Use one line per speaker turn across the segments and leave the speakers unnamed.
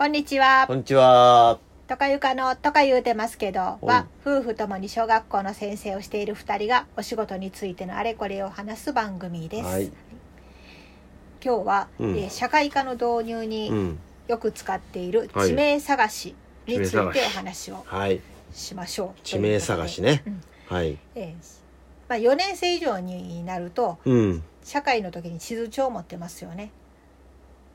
こんにちは。
こんにちは。
とかゆかのとか言うてますけどは夫婦ともに小学校の先生をしている2人がお仕事についてのあれこれを話す番組です、
はい。
今日は、
うん。
えー社会科の導入
う
に
ん。
よく使っている
はい。
地名探しについてお話を
はい。
しましょう。
地名探しね。
うこ
はい。
えーまあ、4年生以上になると
うん。
社会の時に地図帳を持ってますよね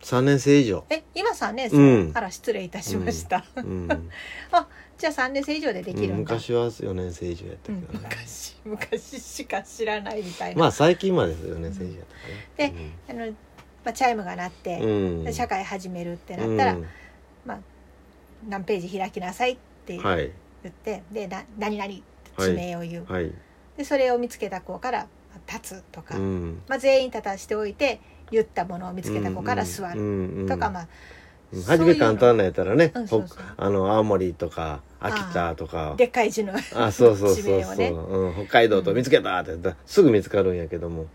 三年生以上。
え今3年生、
うん
あら失礼いたしました、
うん。
じゃあ3年生以上でできるんだ、
昔は四年生以上やった
うん
けどね。
昔昔しか知らないみたいな、
まあ最近まで四年生以上やったか
で
ね。
あのまあ、チャイムが鳴って、
うん。
で社会始めるってなったら、
うん
何ページ開きなさいって言
はい。
って、でな何々って地名を言う、
はい。
でそれを見つけた子から「立つ」とか、
うん。
まあ、全員立たしておいて言ったものを見つけた子から座る。
る
とか、まあ
うん。初め簡単なやったらね、
うんそうそう
ほあの青森とか秋田とか。
でっかい字の
あそうそう
地
そうそう、
ね。
うん、北海道と見つけたって言ったらすぐ見つかるんやけども、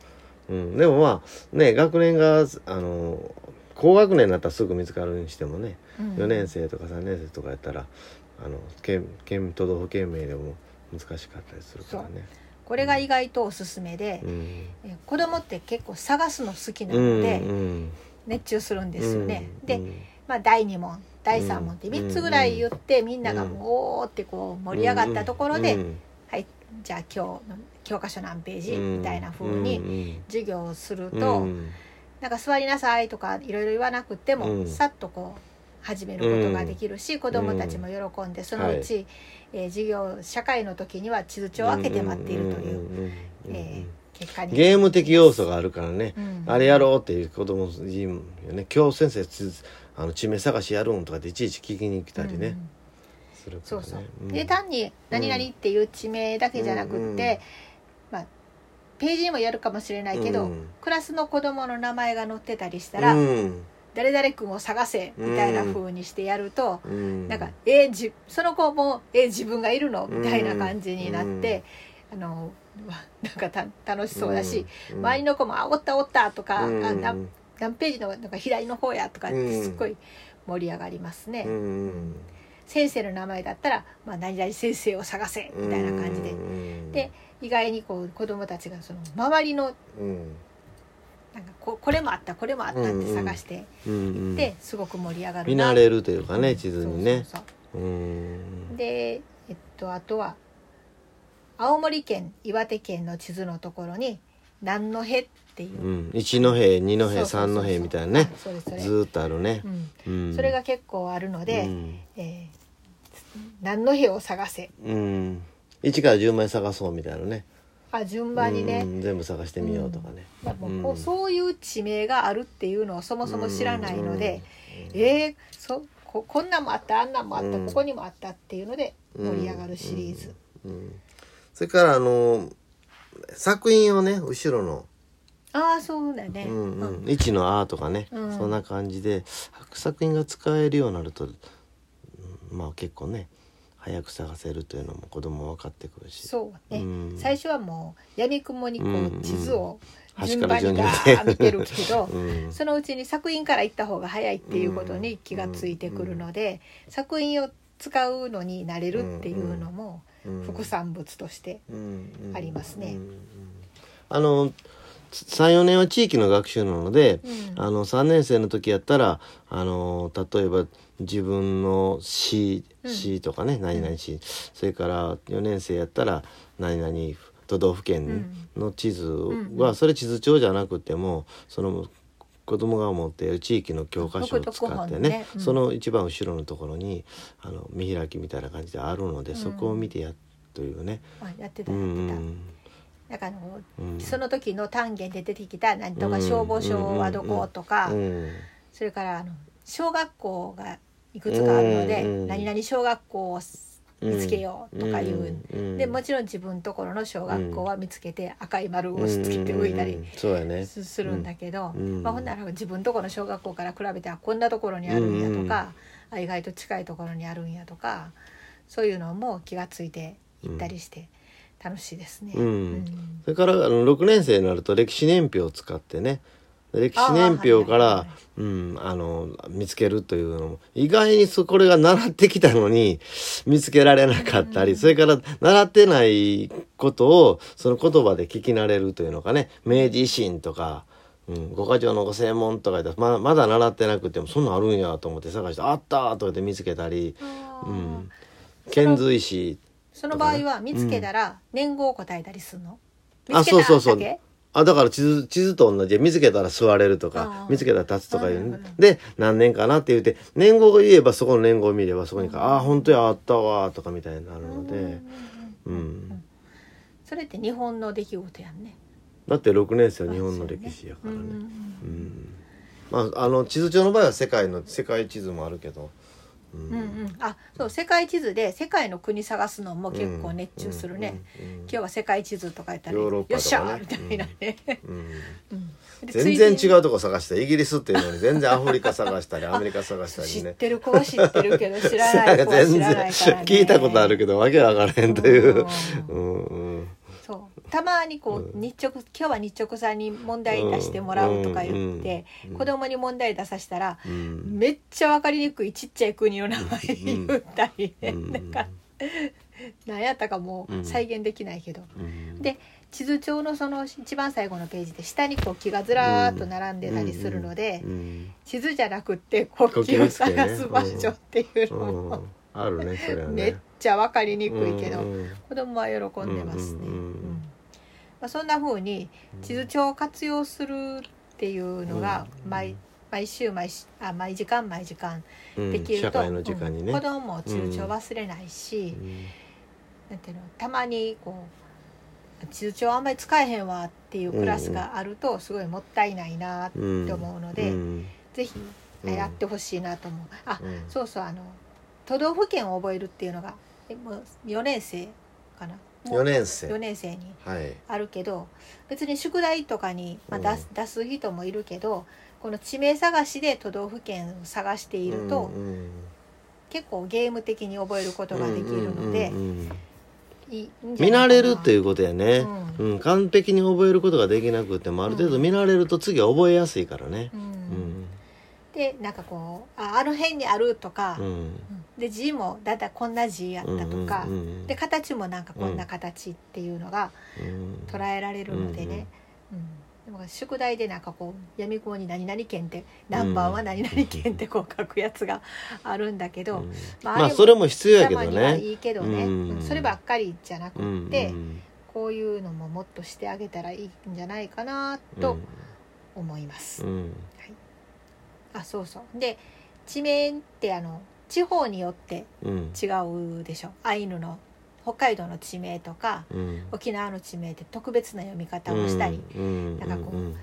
うん、でもまあね学年があの高学年になったらすぐ見つかるにしてもね、
うん。
4年生とか3年生とかやったらあの県県都道府県名でも難しかったりするからね。
これが意外とおすすめで、
うん。
え子供って結構探すの好きな
うん
ので、
うん
熱中するんですよね。で、
うん。
まあ、第2問第3問って
うん。
3つぐらい言って、みんながもうってこう盛り上がったところで、
うん
はいじゃあ今日の教科書何ページ、
うん。
みたいな風
うん
に授業をする
うん
と、
うん。
なんか座りなさいとかいろいろ言わなくても、
うん。
さっとこう始めることができるし、子どもたちも喜んでそのうち、えー授業社会の時には地図帳を開けて待っているという、え
ゲーム的要素があるからね、
うん。
あれやろうっていう子供いいよね今日先生つあの地名探しやるんとかっていちいち聞きに来たりね、
うん。
するからね。
そうそう、
うん。
で単に「何々」っていう地名だけじゃなくって、
うん。うん
まあ、ページにもやるかもしれないけど、
うん。
クラスの子供の名前が載ってたりしたら「
うん。
誰々君を探せ」みたいな風にしてやると、
うん。
なんか「えーじその子もえー自分がいるの?」みたいな感じになって、あのうわ なんかた楽しそうだし、
うん
周りの子も「あおったおった」とか、何何ページのなんか左の方や」とかってすっごい盛り上がりますね。
うん
先生の名前だったら「まあ、何々先生を探せ」みたいな感じで。
うん
で意外にこう子供たちがその周りの
うん。
なんかここれもあったこれもあったって探して
うんうん。
で、すごく盛り上がる
見慣れるというかね地図にね。
そうそう
うん
そう。でえっとあとは青森県岩手県の地図のところに南の辺っていう、
うん。一戸二戸
そうそうそうそう。
三戸みたいなね。ずーっとあるね。
うん。
うん。
それが結構あるので、
うん。
えー南の辺を探せ。
うん。1から10枚探そうみたいなね。
あ順番にね、
うん。全部探してみようとかね、
まあもうそういう地名があるっていうのをそもそも知らないので、えー、そここんなんもあったあんなんもあった、
うん。
ここにもあったっていうので盛り上がるシリーズ、
うんそれからあの作品をね後ろの。
ああそうだね、
うん
う
うん。ん、1の「あ」とかね、
うん。
そんな感じで作品が使えるようになると、うんまあ結構ね早く探せるというのも子供分かってくるし。
そうね、
うん。
最初はもうやみくもにこ
うんう
うん。地図を順番に。
見て
るけど、
うん。
そのうちに作品から行った方が早いっていうことに気がついてくるので、作品を使うのになれるっていうのも
うん
副産物としてありますね。
あの34年は地域の学習なので、
うん。
あの3年生の時やったらあの例えば自分の市
う
とかね、何々市それから4年生やったら何々都道府県の地図
ん。
は、それ地図帳じゃなくてもその子供が持っている地域の教科書を使ってね
ね。うん。
その一番後ろのところにあの見開きみたいな感じであるので、そこを見てやというね。
まあやってた
う
やってた。
ん
なんかあの、
うん。
その時の単元で出てきた何とか消防署はどことか、
うん
それからあの小学校がいくつかあるので、
うん。
何々小学校を見つけようとかいう、
うん。
でもちろん自分のところの小学校は見つけて赤い丸を押し付けておいたりすするんだけど、
うん。
まあ、ほんなら自分のところの小学校から比べてあこんなところにあるんやとか、あ意外と近いところにあるんやとかそういうのも気がついていったりして楽しいですね。
それからあの6年生になると歴史年表を使ってね歴史年表か
あーはいはいはい
ら、うん、あの、見つけるというのも、意外にそ、これが習ってきたのに、見つけられなかったり、それから、習ってないことを、その言葉で聞き慣れるというのかね、明治維新とか、うん、五箇条の五正門とか言ったらままだ習ってなくても、そんなんあるんやと思って探して、あったとかって見つけたり、うん、遣隋使、
その場合は見つけたら年号を答えたりするの、
あ、そうそうそう。あ、だから地図、地図と同じで見つけたら座れるとか見つけたら立つとかいう。で、何年かなって言って、年号を言えばそこの年号を見ればそこにか、ああ、本当や、あったわ、とかみたいになるので、うん。
それって日本の出来事やんね。
だって6年生は日本の歴史やからね。
うん。
まあ、あの、地図帳の場合は世界の、世界地図もあるけど、うん
うん。うんあそう世界地図で世界の国探すのも結構熱中するね、今日は世界地図とか言ったら、
ヨーロッパ
よっしゃーみたいなね、
全然違うとこ探してイギリスっていうのに全然アフリカ探したりアメリカ探した
知っ
りね
てる子は知ってるけど知らない子は知らないからね。
聞いたことあるけどわけわからへんという。
う
うん
たまにこう日直今日は日直さんに問題出してもらうとか言って、
うん。
子供に問題出させたら、
うん。
めっちゃ分かりにくいちっちゃい国の名前言ったりね、
うん。
なんか何やったかもう再現できないけど、
うん。
で地図帳のその一番最後のページで下にこう木がずらーっと並んでたりするので、
うん。
地図じゃなくって国旗を探す場所っていうの
うん。
も、
あるねそれはね。
めっちゃ分かりにくいけど、
うん。
子供は喜んでますね。
うんうんうん
うんまあ、そん。な風に地図帳を活用するっていうのが
うん。
毎毎週毎しあ毎時間毎時間
うん。
できると、
社会の時間にね。
うん子供も地図帳忘れないし、なんていうのたまにこう地図帳あんまり使えへんわっていうクラスがあるとすごいもったいないなって
うん
思うので、
うん。
ぜひ
うん。
やってほしいなと思う。あ、
うん。
そうそうあの都道府県を覚えるっていうのがえもう4年生かな。もう
4年
4
生
年生に
はい。
あるけど別に宿題とかに、まあ、出す出す人もいるけどこの地名探しで都道府県を探していると、
うんうん。
結構ゲーム的に覚えることができるので、
見慣れるっていうことやね、
う
うん。完璧に覚えることができなくてもある程度見慣れると次は覚えやすいからね。
うん。
うん。
でなんかこうああの辺にあるとか、
うん。
うんで字もだいたいこんな字やったとか、
うんうん
で形もなんかこんな形っていうのが
うん。
捉えられるのでね、うんでも宿題でなんかこう闇雲に何々県って何番は何々県ってこう書くやつがあるんだけど、
うん。
ま
まあそれも必要やけど
たまには
ね
いいけどね、
うん。
うん。そればっかりじゃなくって、
うん
こういうのももっとしてあげたらいいんじゃないかなと思います。
うん。
あそうそう。で地名ってあの地方によって
うん。
違うでしょ。アイヌの北海道の地名とか
うん。
沖縄の地名って特別な読み方をしたり、
うん。
なんかこう
うん。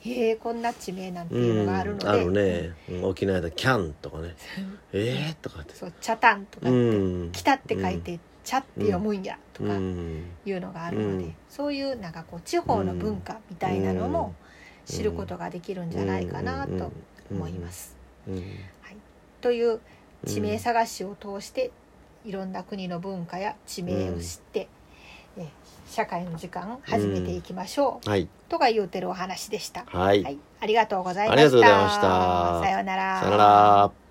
へえこんな地名なんて
うん
いうのがあるので、
あるね。うん。沖縄でキャンとかね。ええとかって。
そう茶炭とか
う
って、
ん。
北って書いて茶って読むんやと
う
か
ん。
いうのがあるので、
うん。
そういうなんかこう地方の文化みたいなのも知ることができるんじゃないかなと思います。
うん。
という地名探しを通していろんな国の文化や地名を知って、え社会の時間始めていきましょう、
はい。
とか言うてるお話でした。
はい。
はい、
ありがとうございました。
さようなら。
さよなら